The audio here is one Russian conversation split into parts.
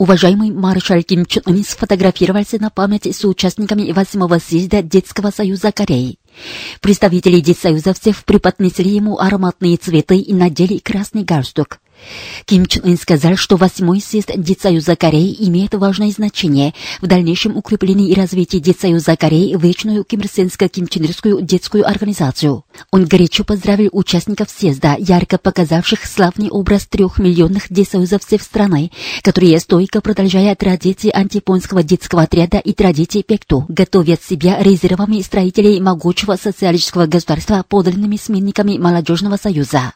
Уважаемый маршал Ким Чен Ын сфотографировался на память с участниками восьмого съезда Детского союза Кореи. Представители детсоюзовцев преподнесли ему ароматные цветы и надели красный галстук. Ким Чен Ын сказал, что восьмой съезд Детсоюза Кореи имеет важное значение в дальнейшем укреплении и развитии Детсоюза Кореи в вечную кимрсенско-кимченерскую детскую организацию. Он горячо поздравил участников съезда, ярко показавших славный образ трех миллионных детсоюзовцев страны, которые, стойко продолжая традиции антипонского детского отряда и традиции Пекту, готовят себя резервами строителей могучего социалистического государства подлинными сменниками молодежного союза.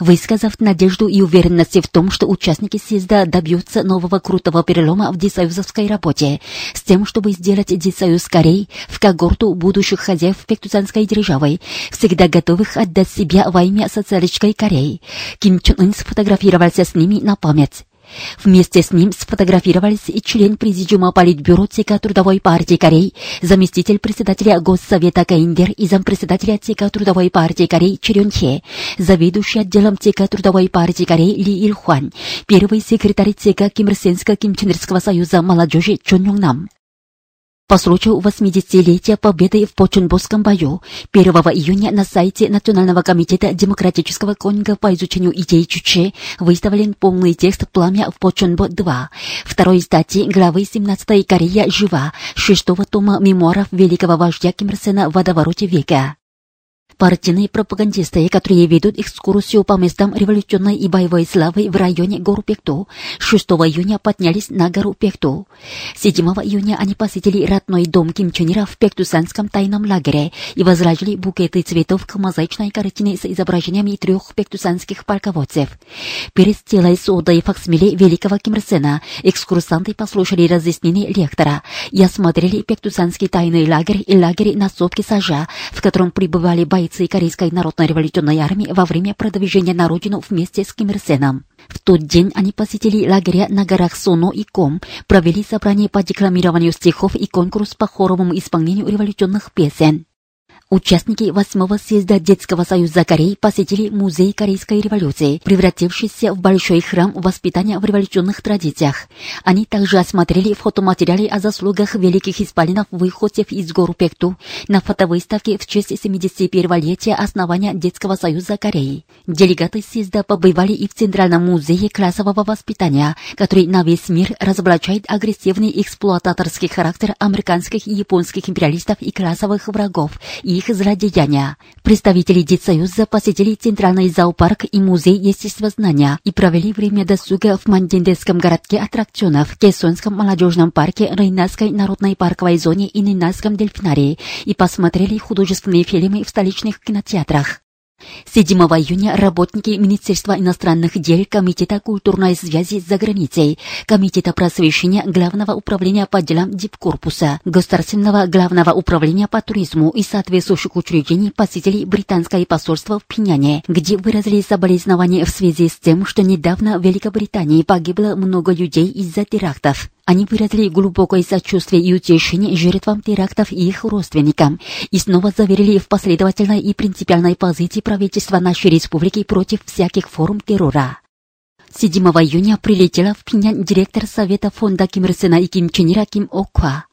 Высказав надежду и уверенность в том, что участники съезда добьются нового крутого перелома в десоюзовской работе, с тем, чтобы сделать десоюз Кореи в когорту будущих хозяев Пектузанской державы, всегда готовых отдать себя во имя социалистической Кореи, Ким Чен Ын сфотографировался с ними на память. Вместе с ним сфотографировались и член Президиума Политбюро ЦК Трудовой партии Кореи, заместитель председателя Госсовета Каиндер и зампредседателя ЦК Трудовой партии Кореи Черен Хе, заведующий отделом ЦК Трудовой партии Кореи Ли Ильхуан, первый секретарь ЦК Кимрсенско-Кимченерского союза молодежи Чон Йонgnam. По случаю 80-летия победы в Почунбосском бою 1 июня на сайте Национального комитета демократического конинга по изучению идей Чуче выставлен полный текст «Пламя в Почунбо-2» второй статьи главы 17 «Корея жива» шестого тома мемуаров великого вождя Ким Ир Сена водовороте века. Партийные пропагандисты, которые ведут экскурсию по местам революционной и боевой славы в районе гор Пекту, 6 июня поднялись на гору Пекту. 7 июня они посетили родной дом Ким Чен Ира в Пектусанском тайном лагере и возложили букеты цветов к мозаичной картине с изображениями трех пектусанских полководцев. Перед стелой сода и факсмили великого Ким Ир Сена экскурсанты послушали разъяснения лектора и осмотрели Пектусанский тайный лагерь и лагерь на сопке Сажа, в котором пребывали бойцы позиции Корейской народно-революционной армии во время продвижения на родину вместе с Ким Ир Сеном. В тот день они посетили лагеря на горах Соно и Ком, провели собрание по декламированию стихов и конкурс по хоровому исполнению революционных песен. Участники восьмого съезда Детского союза Кореи посетили музей Корейской революции, превратившийся в большой храм воспитания в революционных традициях. Они также осмотрели фотоматериалы о заслугах великих исполинов выходцев из гор Пекту на фотовыставке в честь 71-летия основания Детского союза Кореи. Делегаты съезда побывали и в Центральном музее классового воспитания, который на весь мир разоблачает агрессивный эксплуататорский характер американских и японских империалистов и классовых врагов и их злодеяния. Представители Детсоюза посетили Центральный зоопарк и музей естествознания и провели время досуга в Мандендесском городке аттракционов, Кессонском молодежном парке, Рейнасской народной парковой зоне и Нинасском дельфинарии и посмотрели художественные фильмы в столичных кинотеатрах. 7 июня работники Министерства иностранных дел, Комитета культурной связи за границей, Комитета просвещения Главного управления по делам Дипкорпуса, Государственного Главного управления по туризму и соответствующих учреждений посетили британское посольство в Пиняне, где выразили соболезнования в связи с тем, что недавно в Великобритании погибло много людей из-за терактов. Они выразили глубокое сочувствие и утешение жертвам терактов и их родственникам и снова заверили в последовательной и принципиальной позиции правительства нашей республики против всяких форм террора. 7 июня прилетела в Пинян директор Совета фонда Ким Ир Сена и Ким Чен Ира Ким Оква.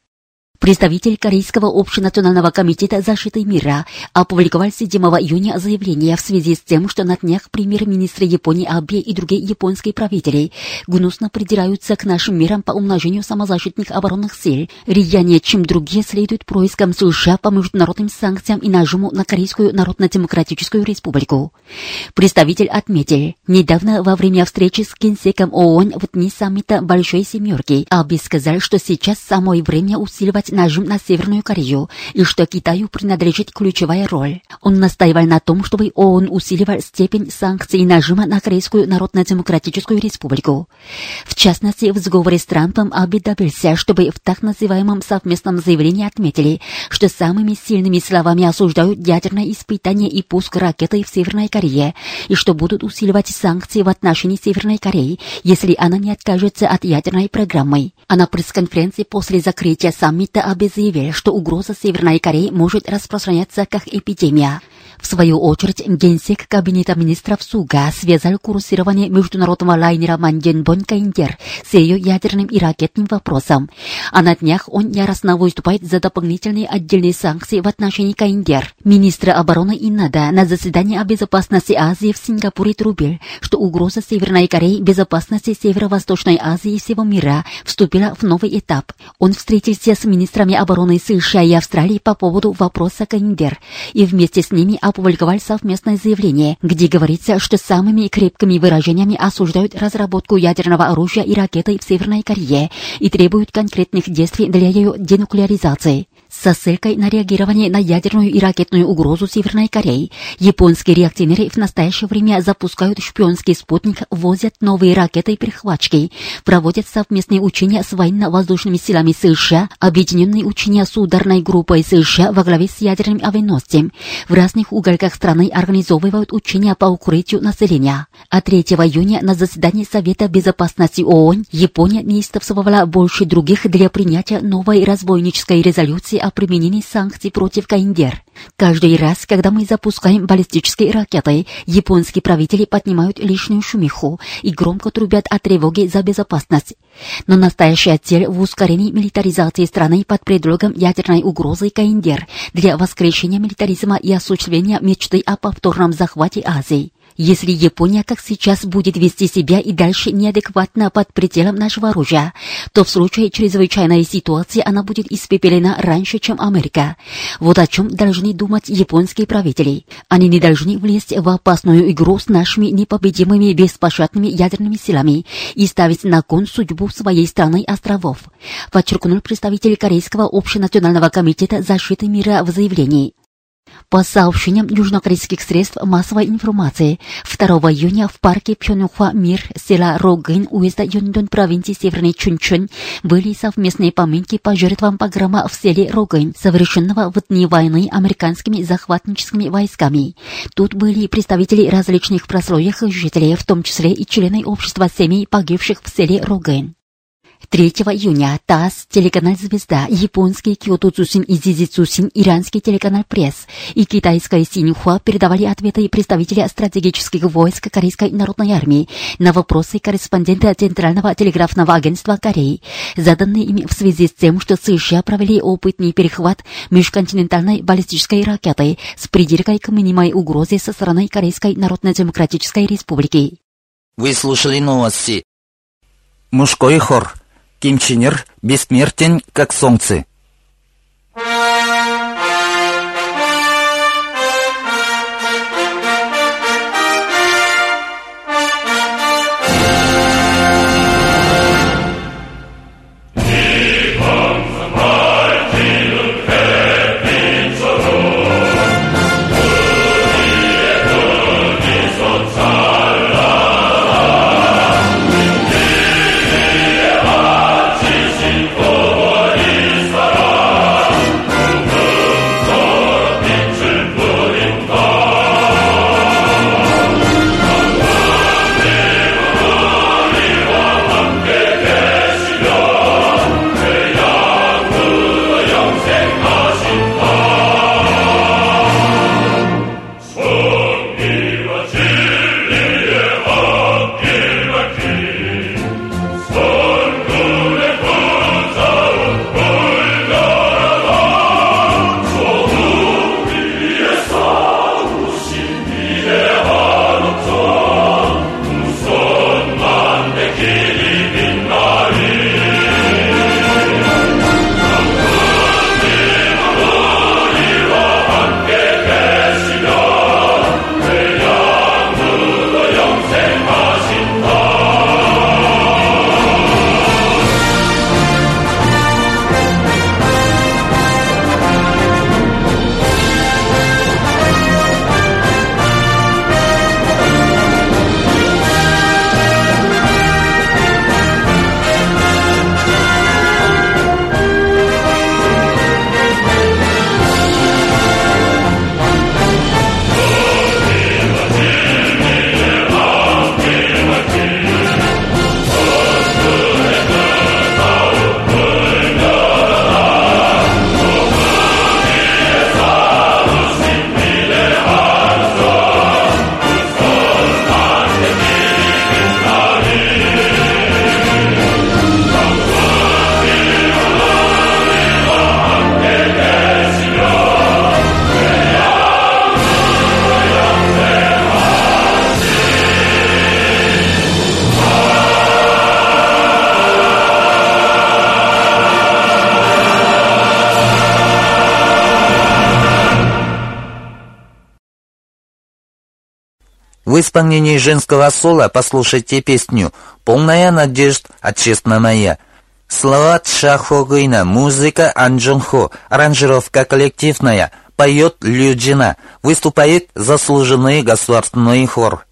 Представитель Корейского общенационального комитета защиты мира опубликовал 7 июня заявление в связи с тем, что на днях премьер-министры Японии Абе и другие японские правители гнусно придираются к нашим мерам по умножению самозащитных оборонных сил, рьянее, чем другие следуют проискам США по международным санкциям и нажиму на Корейскую Народно-Демократическую Республику. Представитель отметил, недавно во время встречи с генсеком ООН в дни саммита Большой Семерки Абе сказал, что сейчас самое время усиливать сделать нажим на Северную Корею и что Китаю принадлежит ключевая роль. Он настаивал на том, чтобы ООН усиливал степень санкций нажима на Корейскую Народно-Демократическую Республику. В частности, в сговоре с Трампом Аби добился, чтобы в так называемом совместном заявлении отметили, что самыми сильными словами осуждают ядерное испытание и пуск ракеты в Северной Корее, и что будут усиливать санкции в отношении Северной Кореи, если она не откажется от ядерной программы. А на пресс-конференции после закрытия саммита заявил, что угроза Северной Кореи может распространяться как эпидемия. В свою очередь, генсек Кабинета министров Суга связал курсирование международного лайнера Маньенбон Каиндер с ее ядерным и ракетным вопросом. А на днях он яростно выступает за дополнительные отдельные санкции в отношении Каиндер. Министр обороны Иннада на заседании о безопасности Азии в Сингапуре трубил, что угроза Северной Кореи безопасности Северо-Восточной Азии и всего мира вступила в новый этап. Он встретился с министрами обороны США и Австралии по поводу вопроса Каиндер и вместе с ними опубликовали совместное заявление, где говорится, что самыми крепкими выражениями осуждают разработку ядерного оружия и ракеты в Северной Корее и требуют конкретных действий для ее денуклеаризации. Со ссылкой на реагирование на ядерную и ракетную угрозу Северной Кореи, японские реакционеры в настоящее время запускают шпионский спутник, возят новые ракеты и перехватчики, проводят совместные учения с военно-воздушными силами США, объединенные учения с ударной группой США во главе с ядерным авианосцем. В разных уголках страны организовывают учения по укрытию населения. А 3 июня на заседании Совета Безопасности ООН Япония неистовствовала больше других для принятия новой разбойнической резолюции о применении санкций против Каиндер. Каждый раз, когда мы запускаем баллистические ракеты, японские правители поднимают лишнюю шумиху и громко трубят о тревоге за безопасность. Но настоящая цель в ускорении милитаризации страны под предлогом ядерной угрозы Каиндер для воскрешения милитаризма и осуществления мечты о повторном захвате Азии. Если Япония, как сейчас, будет вести себя и дальше неадекватно под пределом нашего оружия, то в случае чрезвычайной ситуации она будет испепелена раньше, чем Америка. Вот о чем должны думать японские правители. Они не должны влезть в опасную игру с нашими непобедимыми беспощадными ядерными силами и ставить на кон судьбу своей страны островов, подчеркнул представитель Корейского общенационального комитета защиты мира в заявлении. По сообщениям южнокорейских средств массовой информации, 2 июня в парке Пхёнхва Мир, села Рогын, уезда Юндон, провинции Северный Чунчун, были совместные поминки по жертвам погрома в селе Рогын, совершенного в дни войны американскими захватническими войсками. Тут были представители различных прослоек жителей, в том числе и члены общества семей погибших в селе Рогын. 3 июня ТАСС, телеканал «Звезда», японский Киото Цусин и Зизи Цусин, иранский телеканал «Пресс» и китайская Синьхуа передавали ответы представителя стратегических войск Корейской народной армии на вопросы корреспондента Центрального телеграфного агентства Кореи, заданные ими в связи с тем, что США провели опытный перехват межконтинентальной баллистической ракеты с придиркой к минимальной угрозе со стороны Корейской Народно-Демократической Республики. Вы слушали новости. Мужской хор. Ким Чен Ир бессмертен, как солнце. В исполнении женского соло послушайте песню «Полная надежд, отчестна моя». Слова Шахо Гына, музыка Анджон Хо, аранжировка коллективная, поет Лю Джина, выступает заслуженный государственный хор.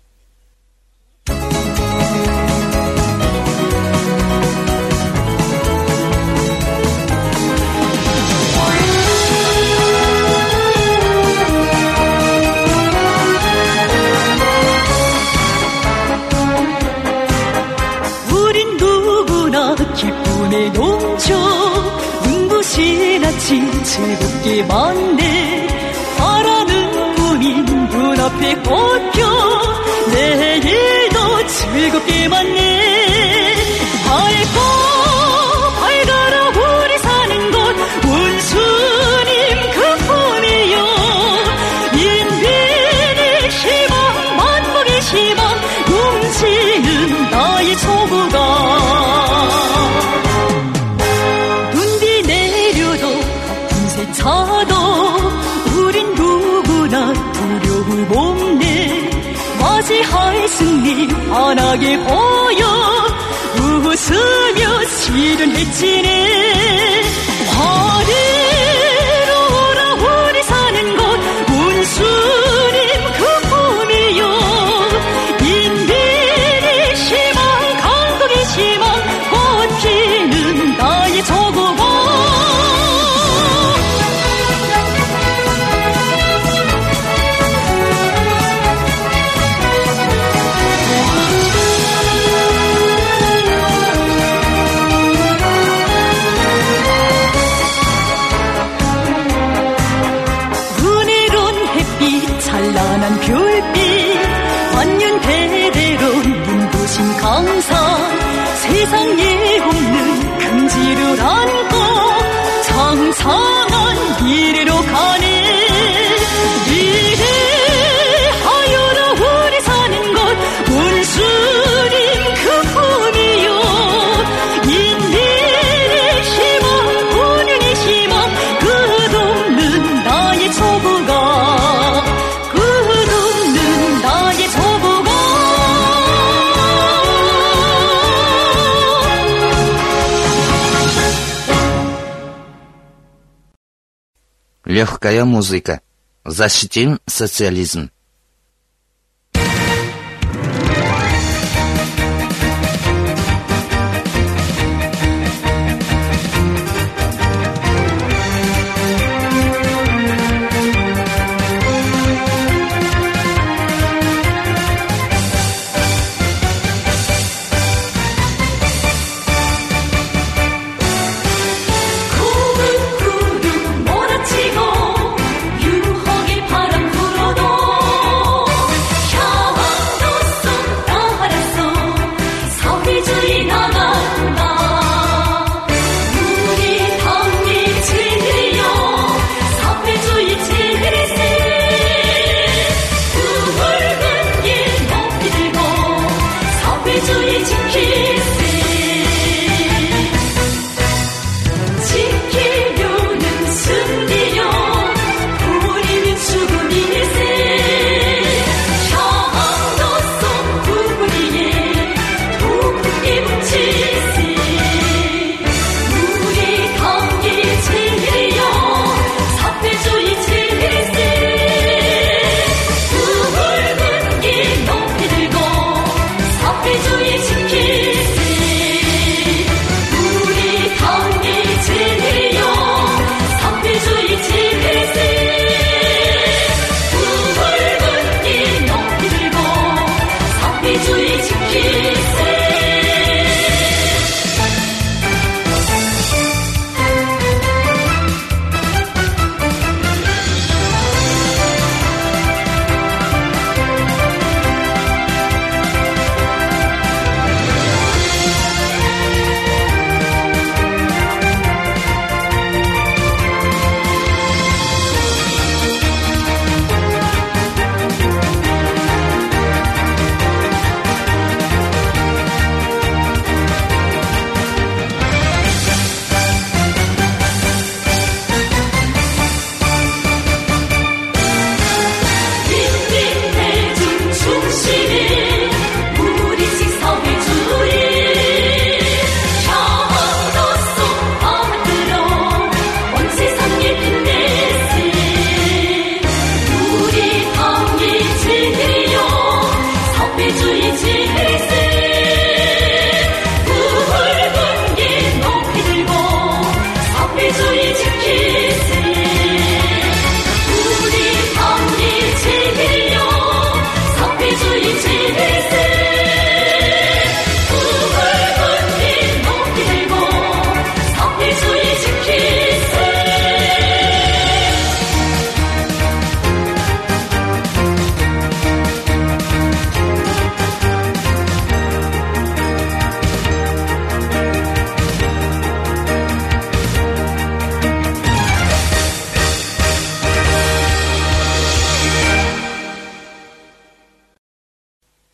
환하게 보여. 웃으며 시를 헤치네 화를 легкая музыка. Защитим социализм.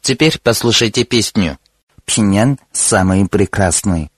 Теперь послушайте песню. Пинян самый прекрасный.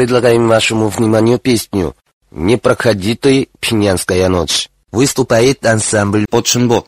предлагаем вашему вниманию песню «Не проходи ты, ночь». Выступает ансамбль «Подшинбок».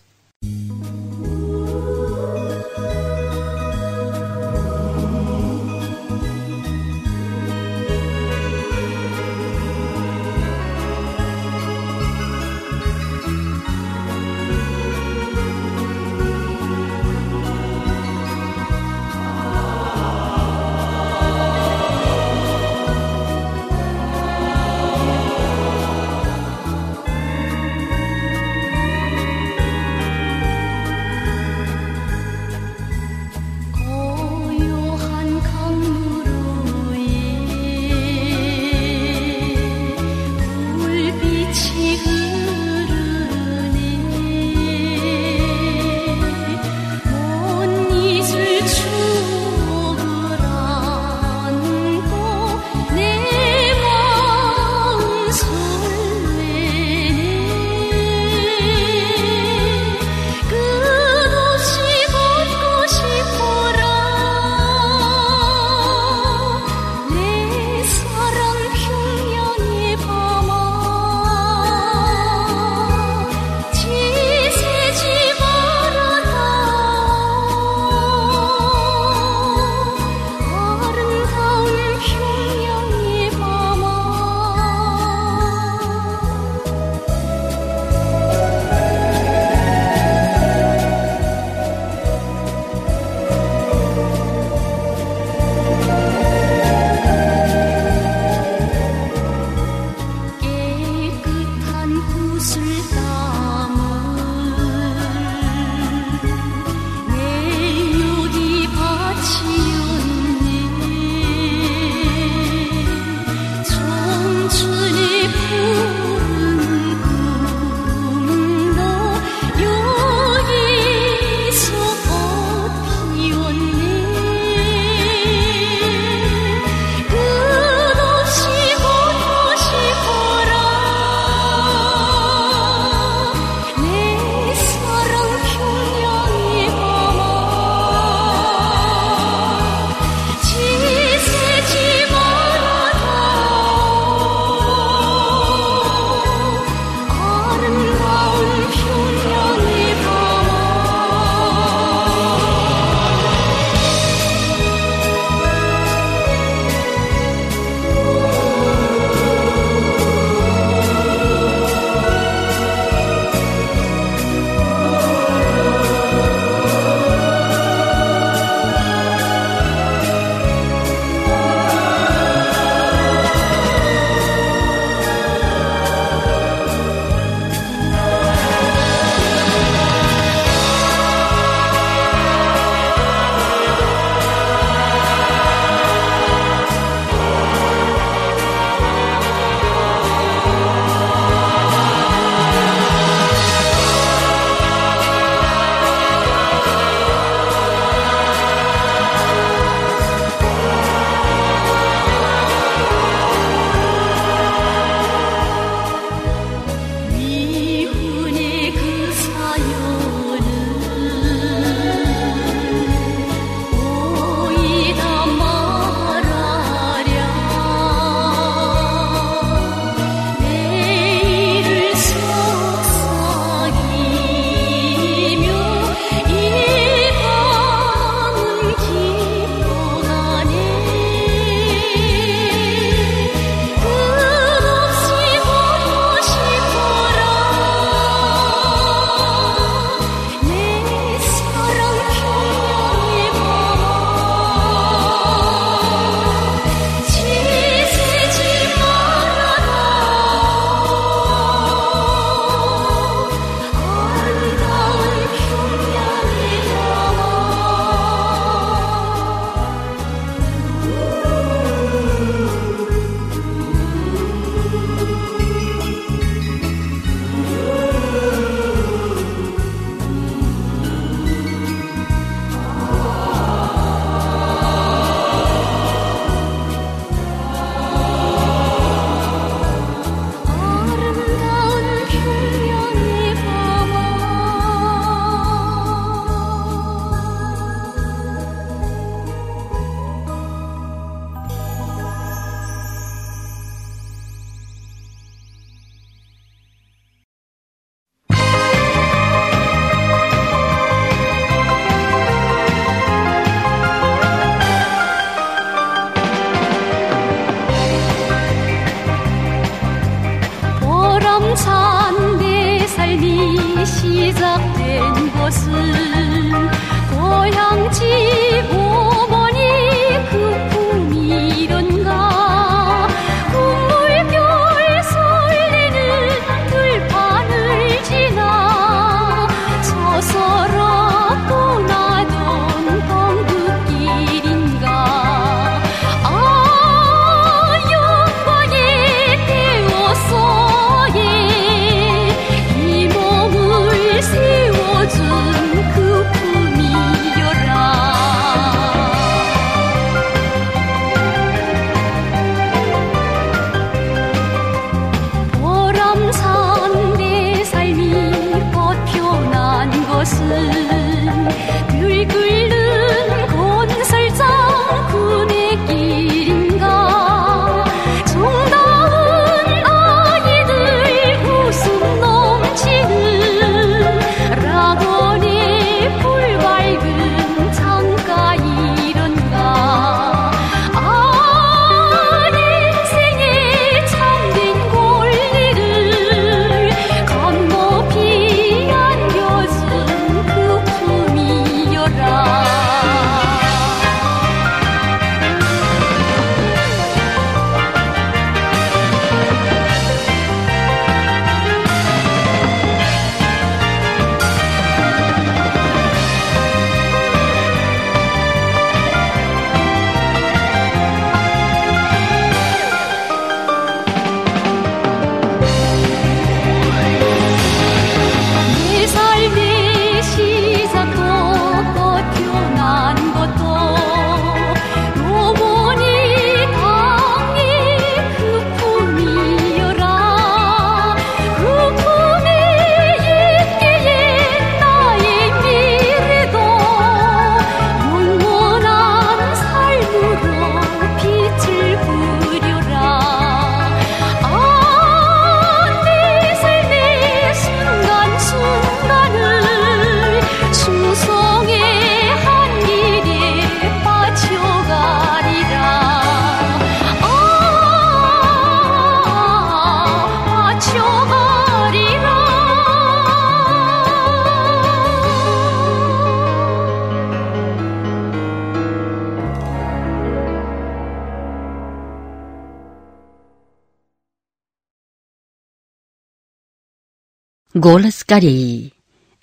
Голос Кореи.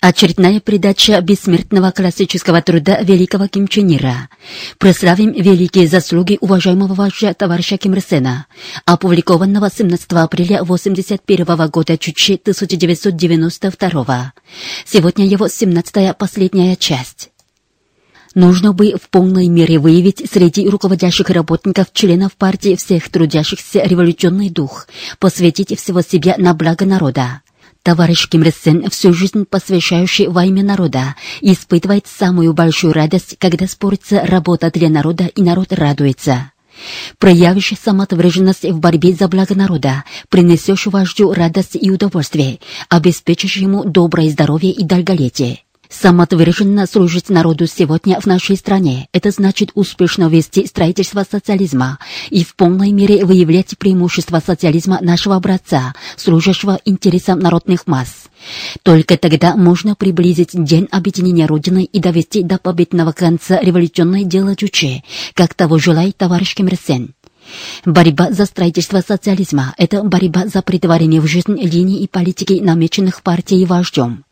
Очередная передача бессмертного классического труда великого Ким Чен Ира. Прославим великие заслуги уважаемого вождя товарища Ким Ир Сена, опубликованного 17 апреля 81 года Чучи 1992. Сегодня его 17-я последняя часть. Нужно бы в полной мере выявить среди руководящих работников членов партии всех трудящихся революционный дух, посвятить всего себя на благо народа. Товарищ Ким Ир Сен, всю жизнь посвящающий во имя народа, испытывает самую большую радость, когда спорится работа для народа и народ радуется. Проявишь самоотверженность в борьбе за благо народа, принесешь вождю радость и удовольствие, обеспечишь ему доброе здоровье и долголетие. Самоотверженно служить народу сегодня в нашей стране – это значит успешно вести строительство социализма и в полной мере выявлять преимущества социализма нашего образца, служащего интересам народных масс. Только тогда можно приблизить день объединения Родины и довести до победного конца революционное дело Чуче, как того желает товарищ Ким. Борьба за строительство социализма – это борьба за притворение в жизнь линий и политики, намеченных партией вождем.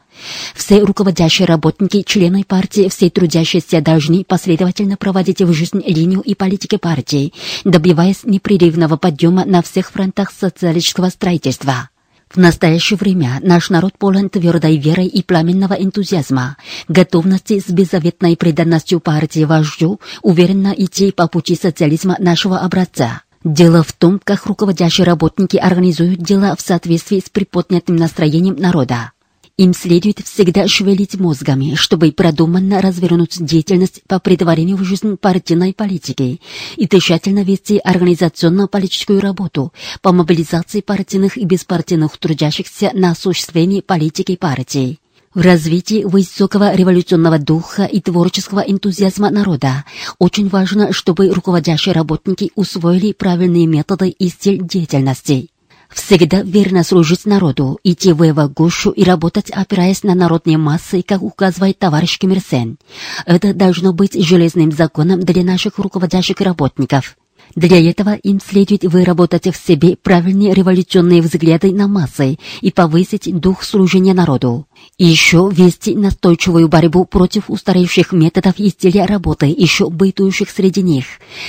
Все руководящие работники, члены партии, все трудящиеся должны последовательно проводить в жизнь линию и политики партии, добиваясь непрерывного подъема на всех фронтах социалистического строительства. В настоящее время наш народ полон твердой верой и пламенного энтузиазма, готовности с беззаветной преданностью партии вождю уверенно идти по пути социализма нашего образца. Дело в том, как руководящие работники организуют дела в соответствии с приподнятым настроением народа. Им следует всегда шевелить мозгами, чтобы продуманно развернуть деятельность по притворению в жизнь партийной политики и тщательно вести организационно-политическую работу по мобилизации партийных и беспартийных трудящихся на осуществление политики партии. В развитии высокого революционного духа и творческого энтузиазма народа очень важно, чтобы руководящие работники усвоили правильные методы и стиль деятельности. Всегда верно служить народу, идти в его гушу и работать, опираясь на народные массы, как указывает товарищ Ким Ир Сен. Это должно быть железным законом для наших руководящих работников. Для этого им следует выработать в себе правильные революционные взгляды на массы и повысить дух служения народу. И еще вести настойчивую борьбу против устаревших методов и стиля работы, еще бытующих среди них,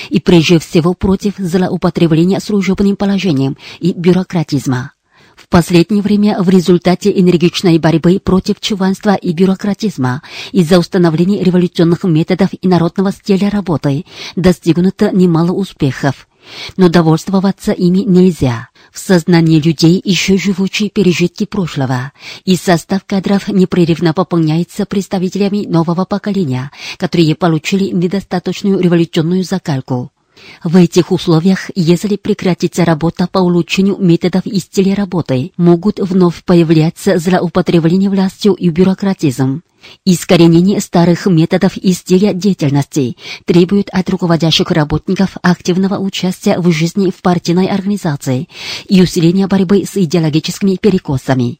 и прежде всего против злоупотребления служебным положением и бюрократизма. Последнее время в результате энергичной борьбы против чуванства и бюрократизма из-за установления революционных методов и народного стиля работы достигнуто немало успехов. Но довольствоваться ими нельзя. В сознании людей еще живучие пережитки прошлого, и состав кадров непрерывно пополняется представителями нового поколения, которые получили недостаточную революционную закалку. В этих условиях, если прекратится работа по улучшению методов и стиля работы, могут вновь появляться злоупотребление властью и бюрократизм. Искоренение старых методов и стиля деятельности требует от руководящих работников активного участия в жизни в партийной организации и усиления борьбы с идеологическими перекосами.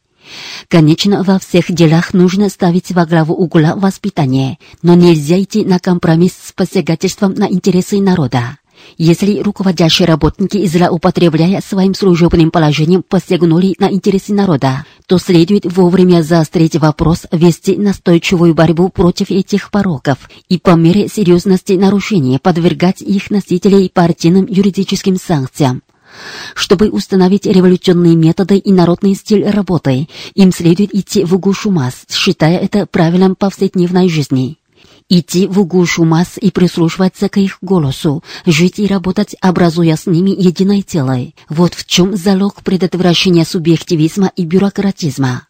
Конечно, во всех делах нужно ставить во главу угла воспитание, но нельзя идти на компромисс с посягательством на интересы народа. Если руководящие работники, злоупотребляя своим служебным положением, посягнули на интересы народа, то следует вовремя заострить вопрос, вести настойчивую борьбу против этих пороков и по мере серьезности нарушения подвергать их носителей партийным юридическим санкциям. Чтобы установить революционные методы и народный стиль работы, им следует идти в гушу масс, считая это правилом повседневной жизни идти в гушу масс и прислушиваться к их голосу, жить и работать, образуя с ними единое тело. Вот в чем залог предотвращения субъективизма и бюрократизма.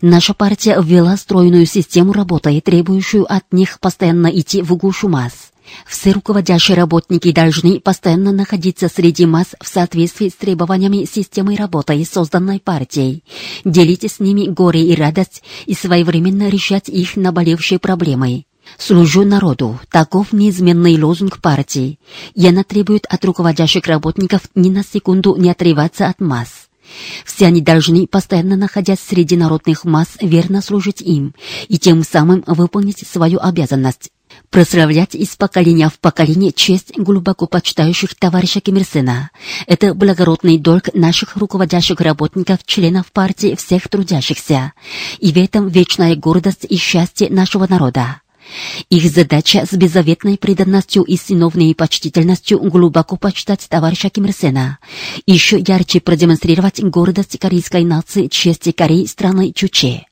Наша партия ввела стройную систему работы, требующую от них постоянно идти в гушу масс. Все руководящие работники должны постоянно находиться среди масс в соответствии с требованиями системы работы, созданной партией, делить с ними горе и радость и своевременно решать их наболевшие проблемы. «Служу народу» – таков неизменный лозунг партии, и она требует от руководящих работников ни на секунду не отрываться от масс. Все они должны, постоянно находясь среди народных масс, верно служить им и тем самым выполнить свою обязанность. Прославлять из поколения в поколение честь глубоко почитающих товарища Ким Ир Сена – это благородный долг наших руководящих работников, членов партии всех трудящихся. И в этом вечная гордость и счастье нашего народа. Их задача с беззаветной преданностью и сыновной почтительностью глубоко почитать товарища Ким Ир Сена, еще ярче продемонстрировать гордость корейской нации, чести Кореи страны Чуче.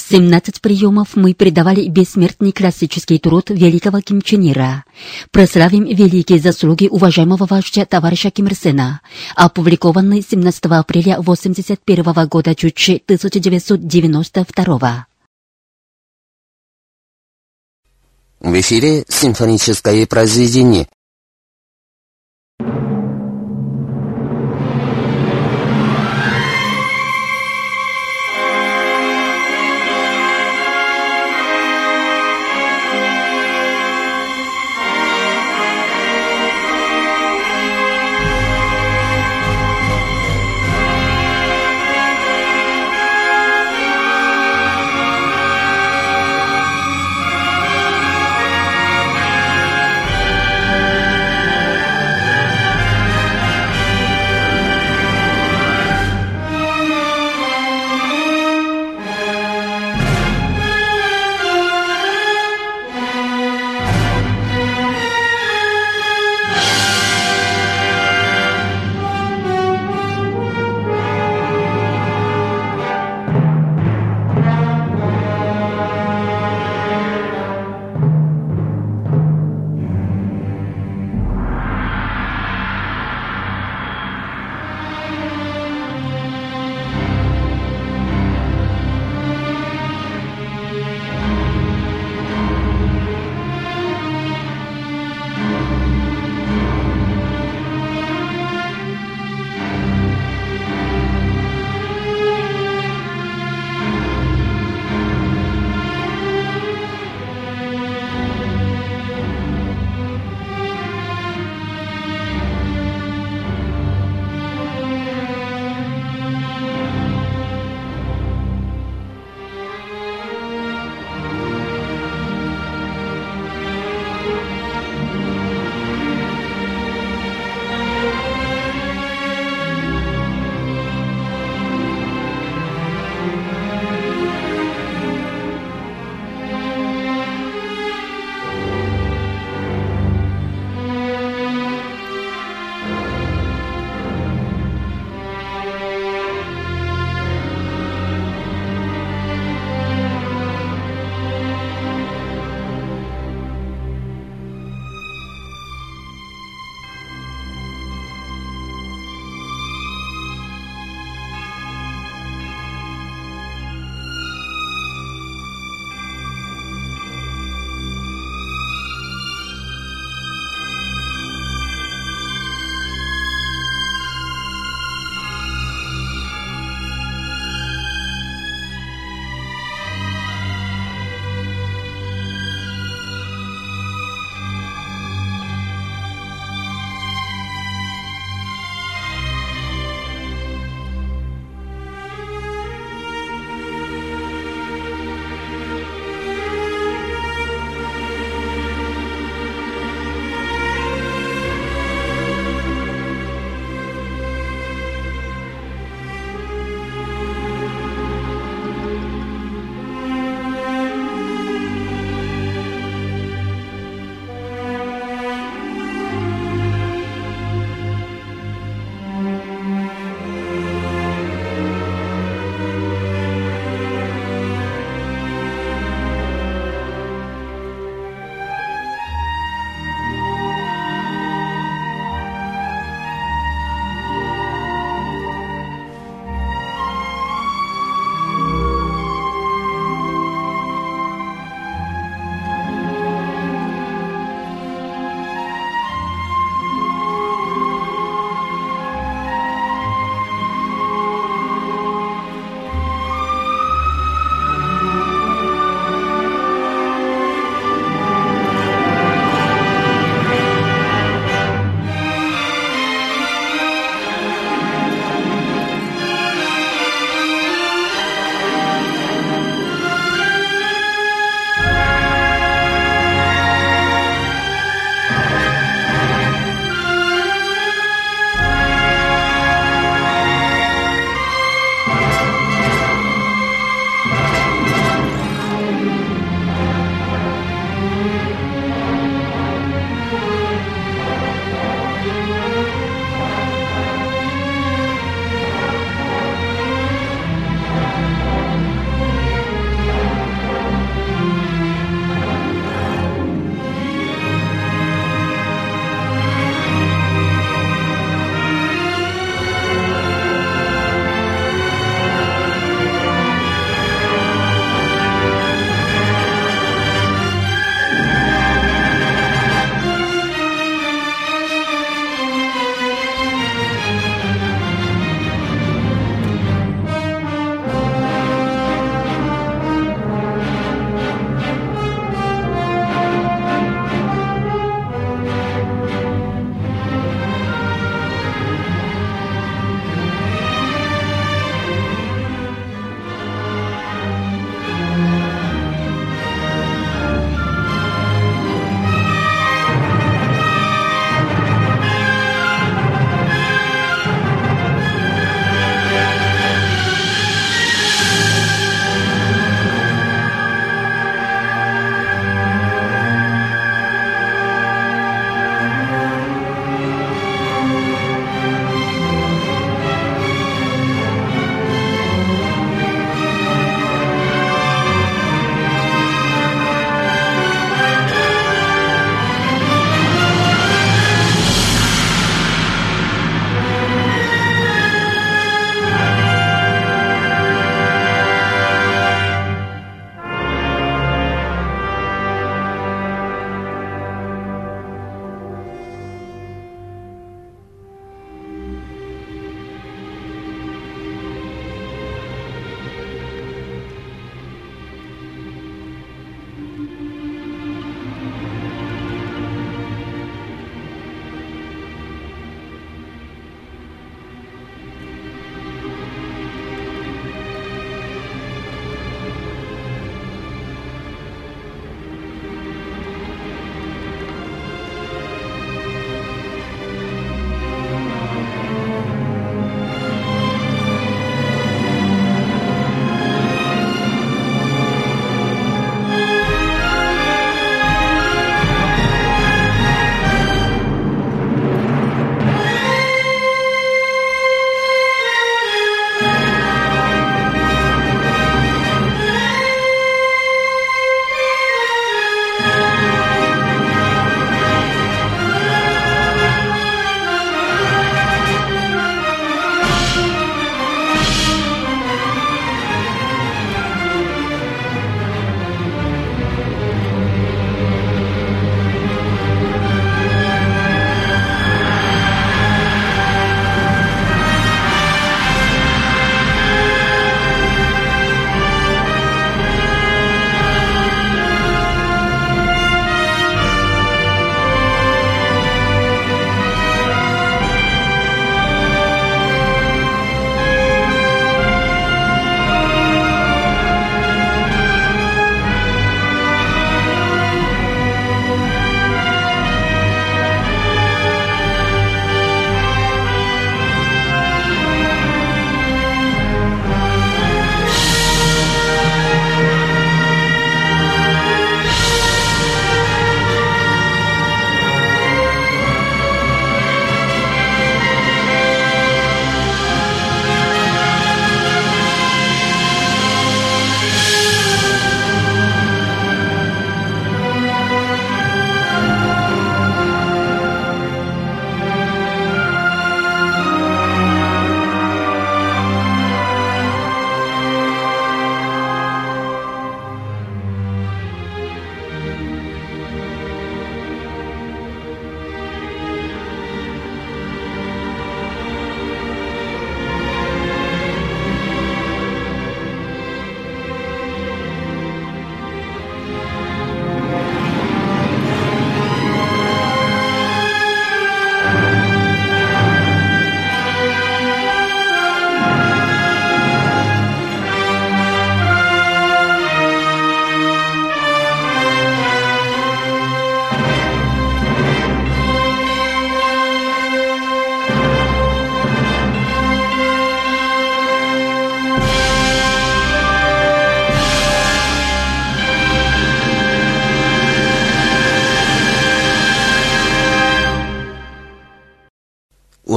В 17 приемов мы передавали бессмертный классический труд великого Ким Чен Ира. Прославим великие заслуги уважаемого вождя товарища Ким Ир Сена, опубликованный 17 апреля 81 года Чуче 1992 В эфире симфоническое произведение.